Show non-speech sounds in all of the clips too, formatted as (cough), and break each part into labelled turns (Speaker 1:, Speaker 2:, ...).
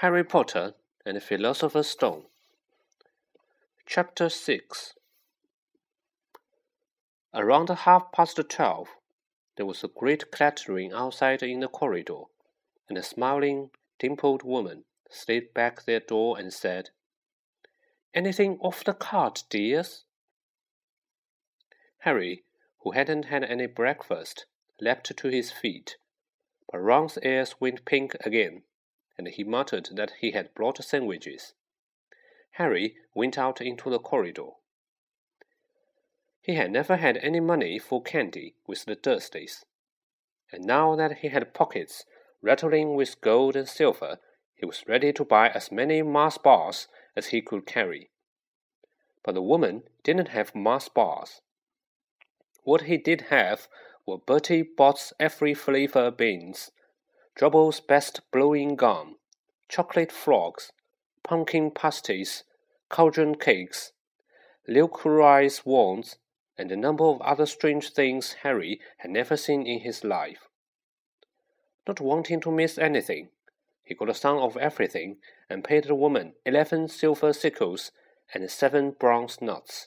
Speaker 1: Harry Potter and the Philosopher's Stone. Chapter 6 Around half past twelve, there was a great clattering outside in the corridor, and a smiling, dimpled woman slid back their door and said, Anything off the cart, dears? Harry, who hadn't had any breakfast, leapt to his feet, but Ron's ears went pink again and he muttered that he had brought sandwiches. Harry went out into the corridor. He had never had any money for candy with the Dursleys, and now that he had pockets rattling with gold and silver, he was ready to buy as many Mars bars as he could carry. But the woman didn't have Mars bars. What he did have were Bertie Bott's every flavor beans Drooble's best blowing gum, chocolate frogs, pumpkin pasties, cauldron cakes, licorice wands, and a number of other strange things Harry had never seen in his life. Not wanting to miss anything, he got some of everything and paid the woman eleven silver sickles and seven bronze Knuts.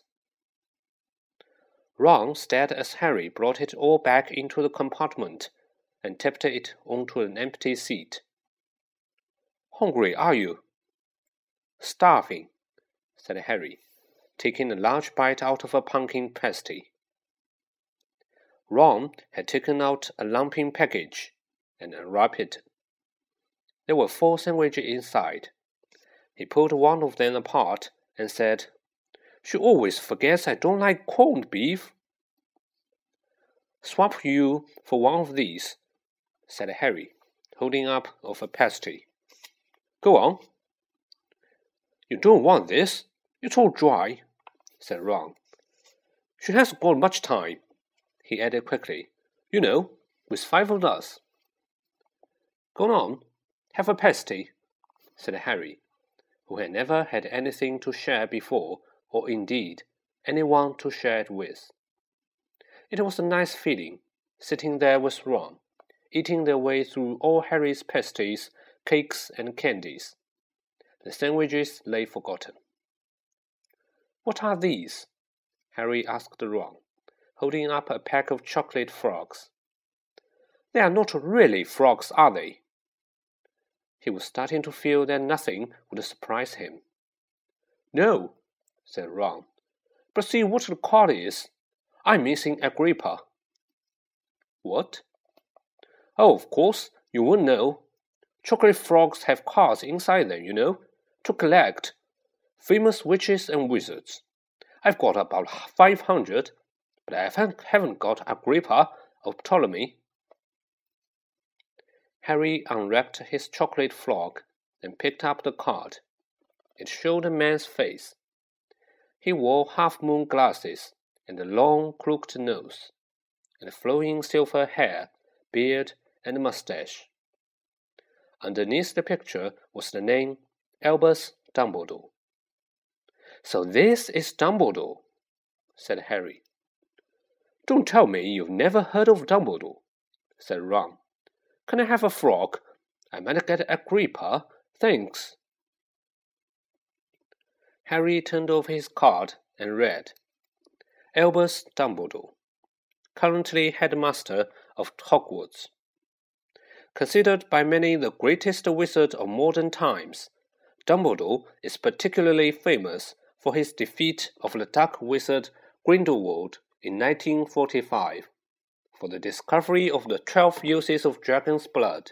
Speaker 1: Ron stared as Harry brought it all back into the compartment and tipped it onto an empty seat. Hungry, are you? Starving, said Harry, taking a large bite out of a pumpkin pasty. Ron had taken out a lumping package and unwrapped it. There were four sandwiches inside. He pulled one of them apart and said, She always forgets I don't like corned beef. Swap you for one of these, said Harry, holding up of a pasty. Go on. You don't want this. It's all dry, said Ron. She hasn't got much time, he added quickly. You know, with five of us. Go on, have a pasty, said Harry, who had never had anything to share before, or indeed anyone to share it with. It was a nice feeling, sitting there with Ron, eating their way through all Harry's pasties, cakes, and candies. The sandwiches lay forgotten. What are these? Harry asked Ron, holding up a pack of chocolate frogs. They are not really frogs, are they? He was starting to feel that nothing would surprise him. No, said Ron. But see what the card is. I'm missing Agrippa. What? Oh, of course, you wouldn't know. Chocolate frogs have cards inside them, you know, to collect. Famous witches and wizards. I've got about 500, but I haven't, got Agrippa or Ptolemy. Harry unwrapped his chocolate frog and picked up the card. It showed a man's face. He wore half moon glasses and a long, crooked nose, and flowing silver hair, beard, and mustache. Underneath the picture was the name Albus Dumbledore. So this is Dumbledore, said Harry. Don't tell me you've never heard of Dumbledore, said Ron. Can I have a frog? I might get Agrippa, thanks. Harry turned over his card and read Albus Dumbledore, currently headmaster of Hogwarts. Considered by many the greatest wizard of modern times, Dumbledore is particularly famous for his defeat of the dark wizard Grindelwald in 1945, for the discovery of the twelve uses of dragon's blood,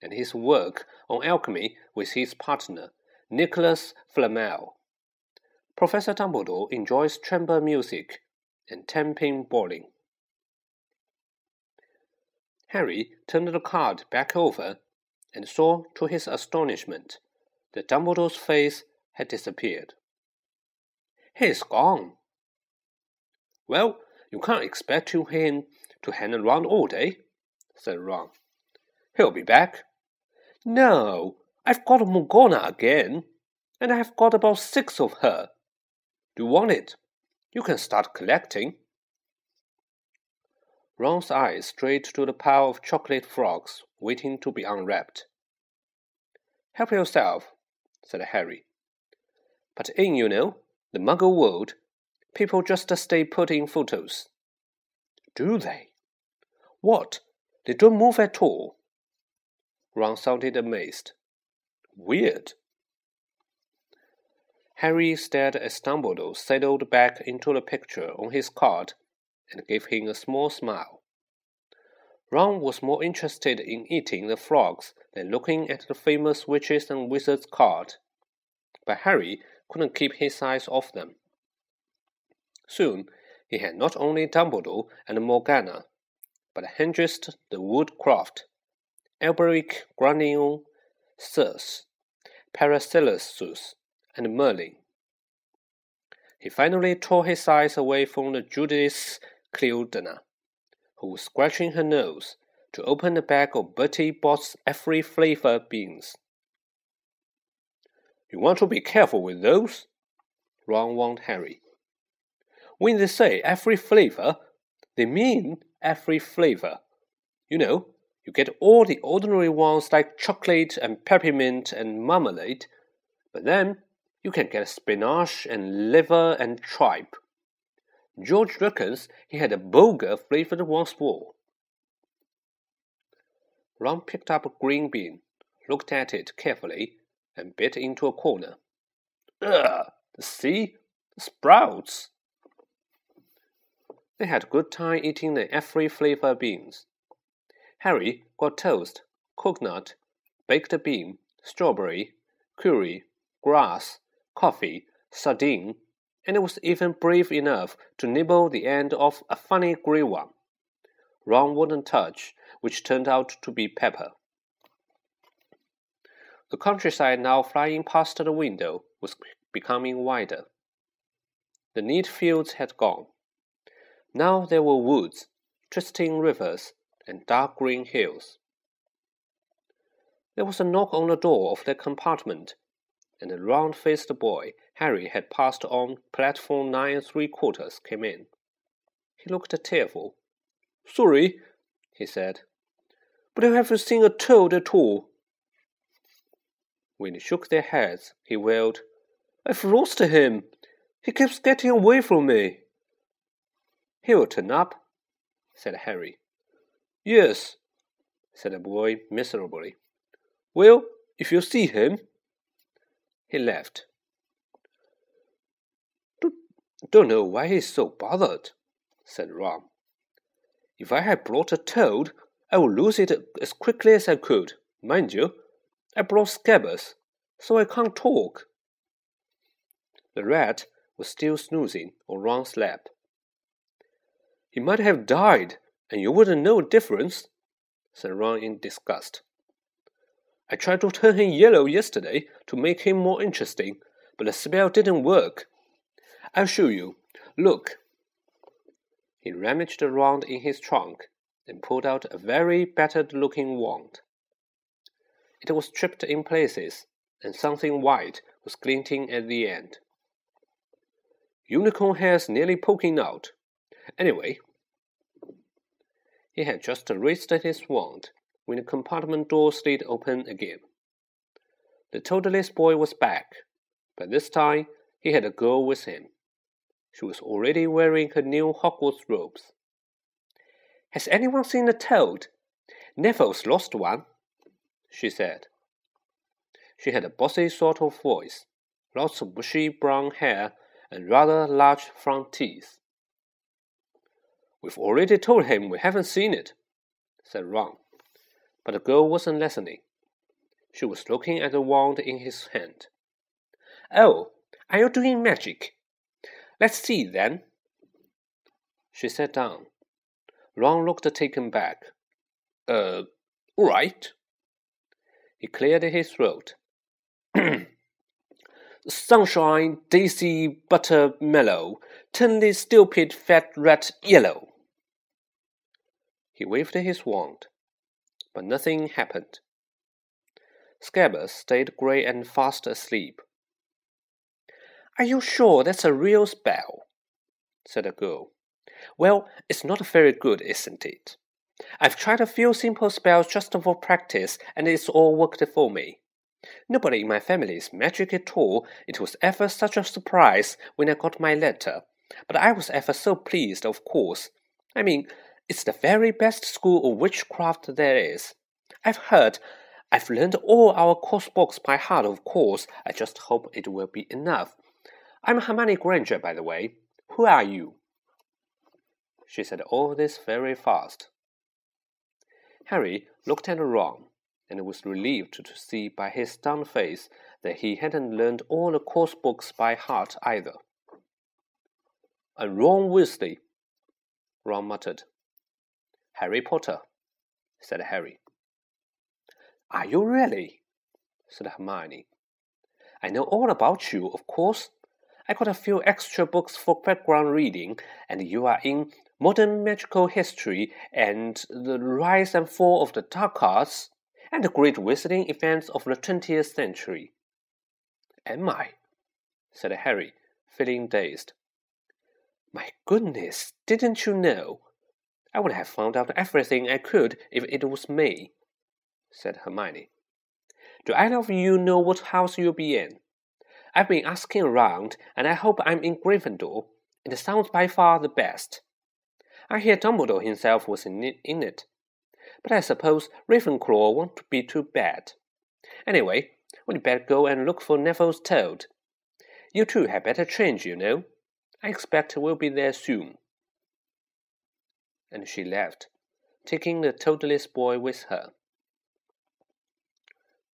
Speaker 1: and his work on alchemy with his partner, Nicholas Flamel. Professor Dumbledore enjoys chamber music and ten-pin bowling. Harry turned the card back over and saw to his astonishment that Dumbledore's face had disappeared. He's gone. Well, you can't expect him to hang around all day, said Ron. He'll be back. No, I've got Morgana again, and I've got about six of her. Do you want it? You can start collecting. Ron's eyes strayed to the pile of chocolate frogs waiting to be unwrapped. Help yourself, said Harry. But in, you know, the muggle world, people just stay put in photos. Do they? What? They don't move at all? Ron sounded amazed. Weird. Harry stared as Dumbledore settled back into the picture on his card and gave him a small smile. Ron was more interested in eating the frogs than looking at the famous witches and wizards card, but Harry couldn't keep his eyes off them. Soon he had not only Dumbledore and Morgana, but Hengist the Woodcroft, Alberic Grunnion, Circe, Paracelsus, and Merlin. He finally tore his eyes away from the Judas Cliodna who was scratching her nose to open the bag of Bertie Bott's every flavor beans. You want to be careful with those, Ron warned Harry. When they say every flavor, they mean every flavor. You know, you get all the ordinary ones like chocolate and peppermint and marmalade, but then you can get spinach and liver and tripe. George reckons he had a boga flavored once more. Ron picked up a green bean, looked at it carefully, and bit into a corner. Ugh! See? Sprouts! They had a good time eating the every flavor beans. Harry got toast, coconut, baked bean, strawberry, curry, grass, coffee, sardine, and it was even brave enough to nibble the end of a funny grey one. Ron wouldn't touch, which turned out to be pepper. The countryside now flying past the window was becoming wider. The neat fields had gone. Now there were woods, twisting rivers, and dark green hills. There was a knock on the door of their compartment, and a round faced boy Harry had passed on platform nine and three quarters came in. He looked tearful. Sorry, he said, but I haven't seen a toad at all. When they shook their heads, he wailed, I've lost him. He keeps getting away from me. He'll turn up, said Harry. Yes, said the boy miserably. Well, if you see him. He left. Don't know why he's so bothered, said Ron. If I had brought a toad, I would lose it as quickly as I could. Mind you, I brought Scabbers, so I can't talk. The rat was still snoozing on Ron's lap. He might have died, and you wouldn't know a difference, said Ron in disgust. I tried to turn him yellow yesterday to make him more interesting, but the spell didn't work. I'll show you. Look. He rummaged around in his trunk and pulled out a very battered looking wand. It was chipped in places, and something white was glinting at the end. Unicorn hairs nearly poking out. Anyway, he had just raised his wand when the compartment door slid open again. The toadless boy was back, but this time he had a girl with him. She was already wearing her new Hogwarts robes. Has anyone seen a toad? Neville's lost one, she said. She had a bossy sort of voice, lots of bushy brown hair, and rather large front teeth. We've already told him we haven't seen it, said Ron. But the girl wasn't listening. She was looking at the wand in his hand. Oh, are you doing magic? Let's see, then. She sat down. Ron looked taken back. Uh, all right. He cleared his throat. (clears throat) Sunshine, daisy, butter, mellow, turn this stupid fat rat yellow. He waved his wand, but nothing happened. Scabbers stayed grey and fast asleep. Are you sure that's a real spell? said the girl. Well, it's not very good, isn't it? I've tried a few simple spells just for practice, and it's all worked for me. Nobody in my family is magic at all. It was ever such a surprise when I got my letter. But I was ever so pleased, of course. I mean, it's the very best school of witchcraft there is. I've heard. I've learned all our course books by heart, of course. I just hope it will be enough. I'm Hermione Granger, by the way. Who are you? She said all this very fast. Harry looked at Ron and was relieved to see by his stunned face that he hadn't learned all the course books by heart either. And Ron Weasley, Ron muttered. Harry Potter, said Harry. Are you really? said Hermione. I know all about you, of course. I got a few extra books for background reading, and you are in Modern Magical History and the Rise and Fall of the Dark Arts and the Great Wizarding Events of the 20th Century. Am I? said Harry, feeling dazed. My goodness, didn't you know? I would have found out everything I could if it was me, said Hermione. Do either of you know what house you'll be in? I've been asking around, and I hope I'm in Gryffindor. It sounds by far the best. I hear Dumbledore himself was in it, in it. but I suppose Ravenclaw won't be too bad. Anyway, we'd better go and look for Neville's toad. You two had better change, you know. I expect we'll be there soon. And she left, taking the toadless boy with her.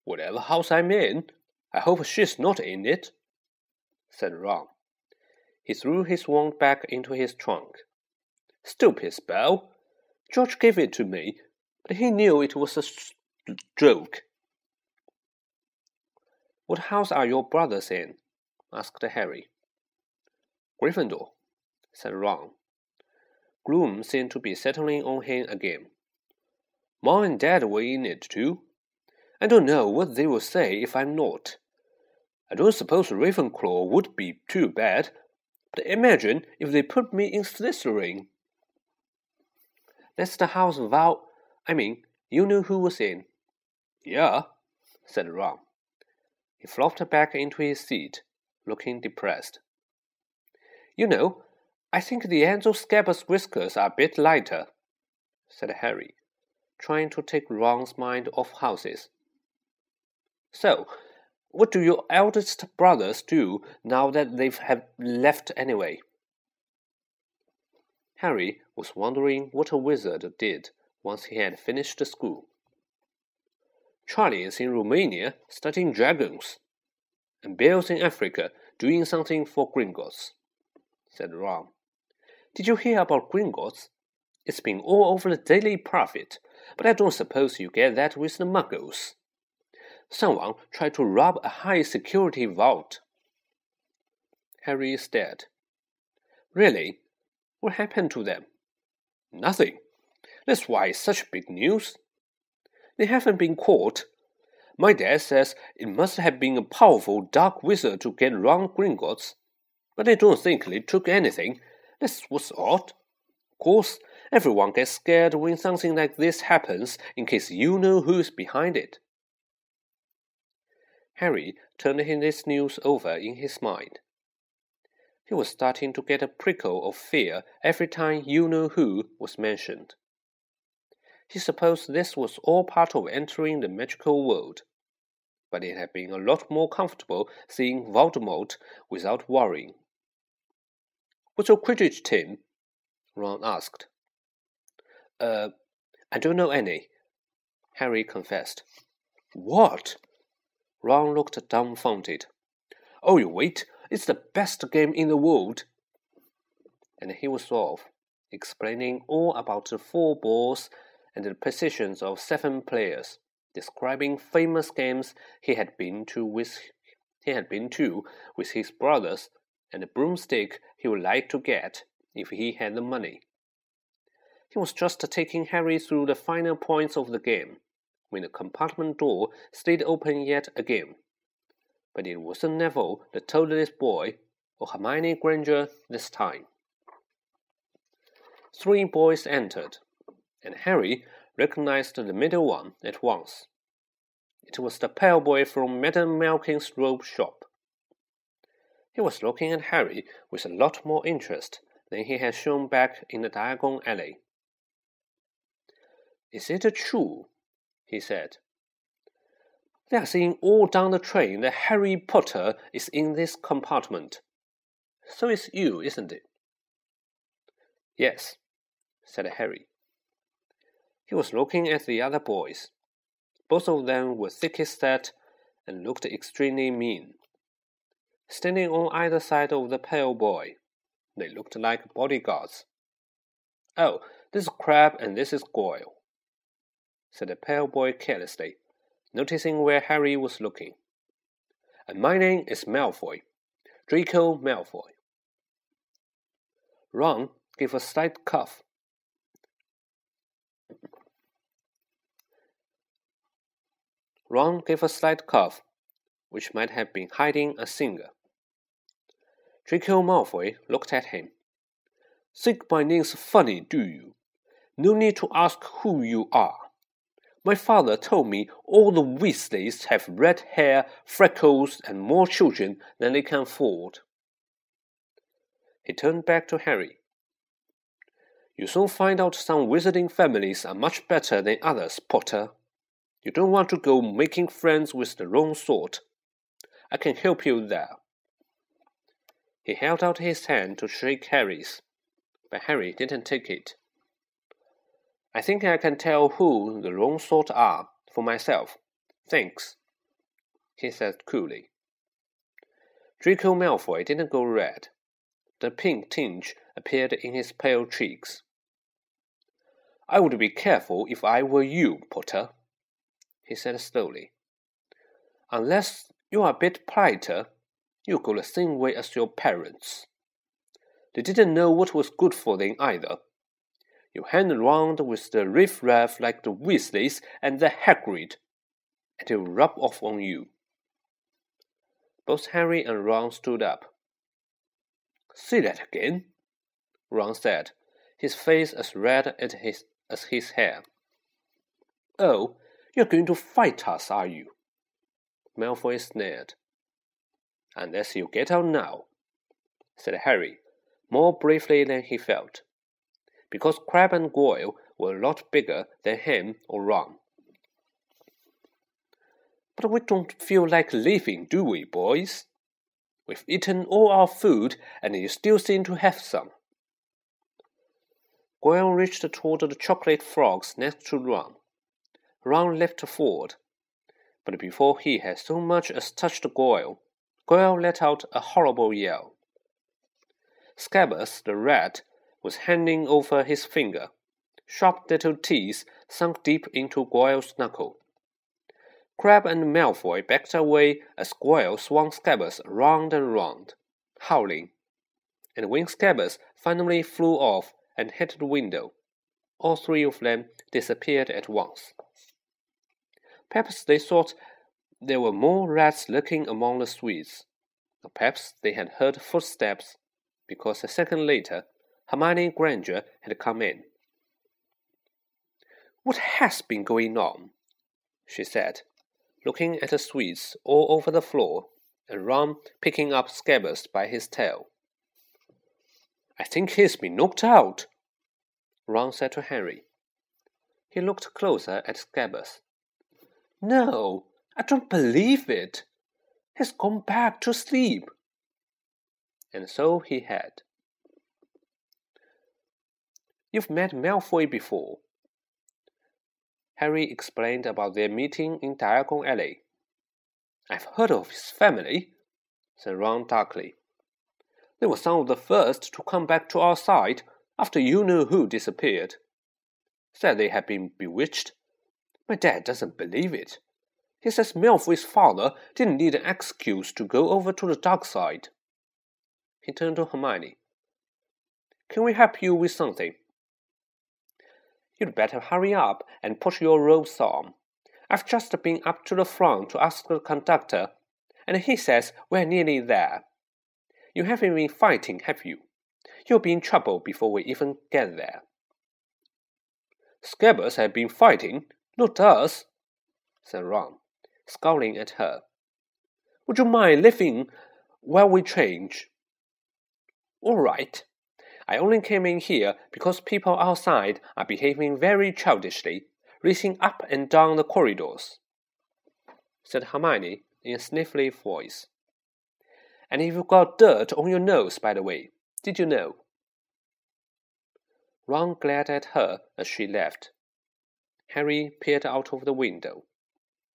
Speaker 1: Whatever house I'm in, I hope she's not in it, said Ron. He threw his wand back into his trunk. Stupid spell! George gave it to me, but he knew it was a joke. What house are your brothers in? asked Harry. Gryffindor, said Ron. Gloom seemed to be settling on him again. Mom and Dad were in it too. I don't know what they will say if I'm not. I don't suppose Ravenclaw would be too bad, but imagine if they put me in Slytherin. That's the house Val. I mean, you knew who was in. Yeah, said Ron. He flopped back into his seat, looking depressed. You know, I think the Angel Scabbers' whiskers are a bit lighter, said Harry, trying to take Ron's mind off houses. So, what do your eldest brothers do now that they have left anyway? Harry was wondering what a wizard did once he had finished school. Charlie is in Romania studying dragons, and Bill's in Africa doing something for Gringotts, said Ron. Did you hear about Gringotts? It's been all over the Daily Prophet, but I don't suppose you get that with the Muggles. Someone tried to rob a high security vault. Harry stared. Really? What happened to them? Nothing. That's why it's such big news. They haven't been caught. My dad says it must have been a powerful dark wizard to get round Gringotts, but I don't think they took anything. That's was odd. Of course, everyone gets scared when something like this happens in case you know who's behind it. Harry turned this news over in his mind. He was starting to get a prickle of fear every time you know who was mentioned. He supposed this was all part of entering the magical world, but it had been a lot more comfortable seeing Voldemort without worrying. What's your Quidditch team? Ron asked. Uh, I don't know any, Harry confessed. What? Ron looked dumbfounded. Oh, you wait, it's the best game in the world. And he was off, explaining all about the four balls and the positions of seven players, describing famous games he had been to with he had been to with his brothers, and the broomstick he would like to get if he had the money. He was just taking Harry through the final points of the game when the compartment door stayed open yet again. But it wasn't Neville, the toadless boy, or Hermione Granger this time. Three boys entered, and Harry recognized the middle one at once. It was the pale boy from Madame Malkin's robe shop. He was looking at Harry with a lot more interest than he had shown back in the Diagon Alley. Is it true? he said. They are saying all down the train that Harry Potter is in this compartment. So is you, isn't it? Yes, said Harry. He was looking at the other boys. Both of them were thick set and looked extremely mean. Standing on either side of the pale boy, they looked like bodyguards. Oh, this is Crabbe and this is Goyle, said the pale boy carelessly, noticing where Harry was looking. And my name is Malfoy, Draco Malfoy. Ron gave a slight cough. Ron gave a slight cough, which might have been hiding a singer. Draco Malfoy looked at him. Think my name's funny, do you? No need to ask who you are. My father told me all the Weasleys have red hair, freckles, and more children than they can afford. He turned back to Harry. You soon find out some wizarding families are much better than others, Potter. You don't want to go making friends with the wrong sort. I can help you there. He held out his hand to shake Harry's, but Harry didn't take it. I think I can tell who the wrong sort are for myself. Thanks, he said coolly. Draco Malfoy didn't go red. The pink tinge appeared in his pale cheeks. I would be careful if I were you, Potter, he said slowly. Unless you are a bit politer, you go the same way as your parents. They didn't know what was good for them either. You hang around with the riff-raff like the Weasleys and the Hagrid, and they'll rub off on you. Both Harry and Ron stood up. Say that again, Ron said, his face as red as his, as his hair. Oh, you're going to fight us, are you? Malfoy sneered. Unless you get out now, said Harry, more briefly than he felt, because Crabbe and Goyle were a lot bigger than him or Ron. But we don't feel like leaving, do we, boys? We've eaten all our food, and you still seem to have some. Goyle reached toward the chocolate frogs next to Ron. Ron leaped forward, but before he had so much as touched Goyle, Goyle let out a horrible yell. Scabbers the rat was handing over his finger. Sharp little teeth sunk deep into Goyle's knuckle. Crabbe and Malfoy backed away as Goyle swung Scabbers round and round, howling. And when Scabbers finally flew off and hit the window, all three of them disappeared at once. Perhaps they thought there were more rats lurking among the sweets. Or perhaps they had heard footsteps, because a second later Hermione Granger had come in. What has been going on? she said, looking at the sweets all over the floor and Ron picking up Scabbers by his tail. I think he's been knocked out, Ron said to Harry. He looked closer at Scabbers. No, I don't believe it. He's gone back to sleep. And so he had. You've met Malfoy before. Harry explained about their meeting in Diagon Alley. I've heard of his family, said Ron darkly. They were some of the first to come back to our side after you know who disappeared. Said they had been bewitched my dad doesn't believe it. He says Malfoy's father didn't need an excuse to go over to the dark side. He turned to Hermione. Can we help you with something? You'd better hurry up and put your robes on. I've just been up to the front to ask the conductor, and he says we're nearly there. You haven't been fighting, have you? You'll be in trouble before we even get there. Scabbers have been fighting, not us, said Ron. Scowling at her. Would you mind leaving while we change? All right. I only came in here because people outside are behaving very childishly, racing up and down the corridors, said Hermione in a sniffly voice. And you've got dirt on your nose, by the way. Did you know? Ron glared at her as she left. Harry peered out of the window.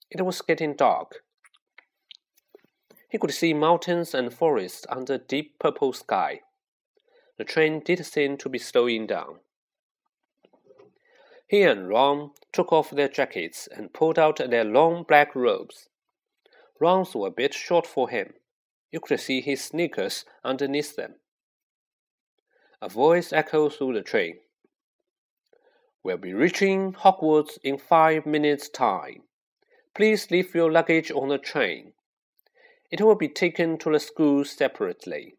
Speaker 1: It was getting dark. He could see mountains and forests under a deep purple sky. The train did seem to be slowing down. He and Ron took off their jackets and pulled out their long black robes. Ron's were a bit short for him. You could see his sneakers underneath them. A voice echoed through the train. We'll be reaching Hogwarts in five minutes' time. Please leave your luggage on the train. It will be taken to the school separately.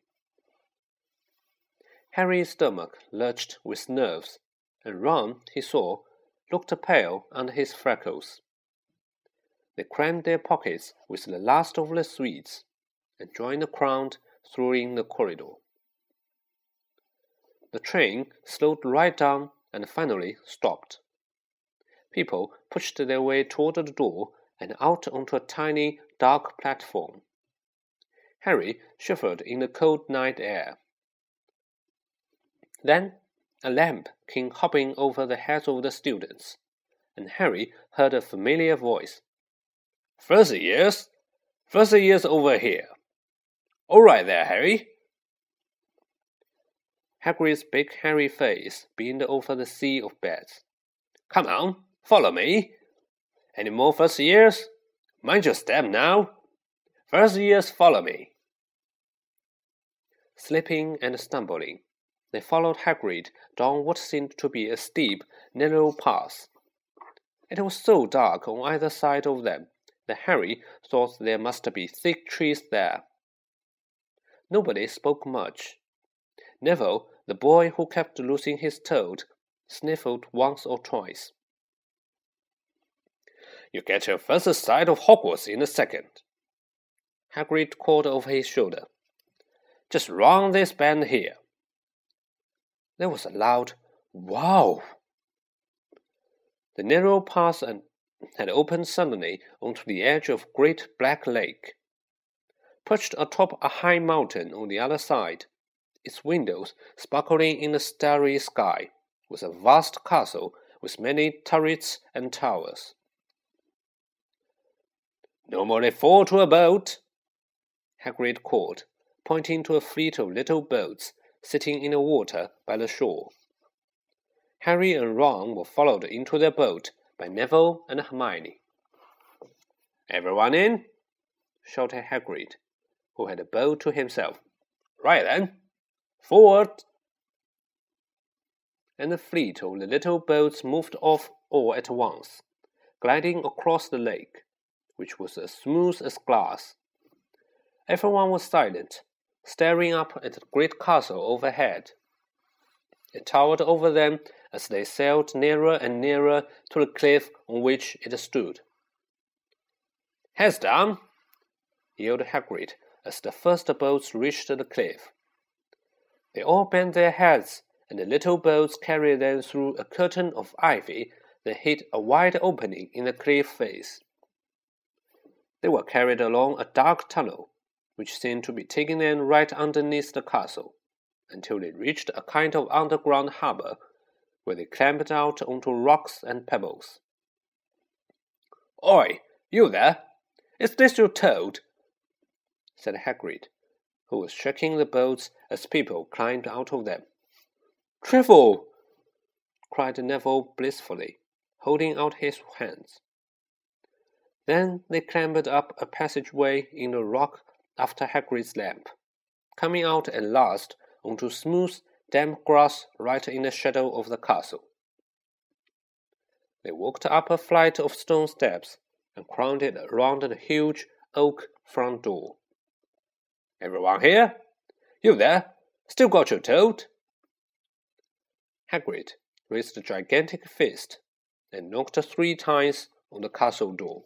Speaker 1: Harry's stomach lurched with nerves, and Ron, he saw, looked pale under his freckles. They crammed their pockets with the last of the sweets and joined the crowd through in the corridor. The train slowed right down and finally stopped. People pushed their way toward the door and out onto a tiny, dark platform. Harry shivered in the cold night air. Then a lamp came hopping over the heads of the students, and Harry heard a familiar voice. First years? First years over here. All right there, Harry. Hagrid's big hairy face beamed over the sea of beds. Come on, follow me. Any more first years? Mind your step now. First years, follow me. Slipping and stumbling, they followed Hagrid down what seemed to be a steep, narrow path. It was so dark on either side of them that Harry thought there must be thick trees there. Nobody spoke much. Neville, the boy who kept losing his toad, sniffled once or twice. You get your first sight of Hogwarts in a second. Hagrid called over his shoulder. Just round this bend here. There was a loud wow. The narrow path had opened suddenly onto the edge of Great Black Lake. Perched atop a high mountain on the other side, its windows sparkling in the starry sky, was a vast castle with many turrets and towers. Normally four to a boat, Hagrid called, pointing to a fleet of little boats sitting in the water by the shore. Harry and Ron were followed into their boat by Neville and Hermione. Everyone in? shouted Hagrid, who had a boat to himself. Right then, forward! And the fleet of the little boats moved off all at once, gliding across the lake, which was as smooth as glass. Everyone was silent staring up at the great castle overhead. It towered over them as they sailed nearer and nearer to the cliff on which it stood. Heads down! yelled Hagrid as the first boats reached the cliff. They all bent their heads, and the little boats carried them through a curtain of ivy that hid a wide opening in the cliff face. They were carried along a dark tunnel which seemed to be taking them right underneath the castle, until they reached a kind of underground harbor, where they climbed out onto rocks and pebbles. Oi, you there! Is this your toad? said Hagrid, who was shaking the boats as people climbed out of them. Trevor! cried Neville blissfully, holding out his hands. Then they clambered up a passageway in the rock after Hagrid's lamp, coming out at last onto smooth, damp grass right in the shadow of the castle. They walked up a flight of stone steps and crowded around the huge oak front door. Everyone here? You there? Still got your toad? Hagrid raised a gigantic fist and knocked three times on the castle door.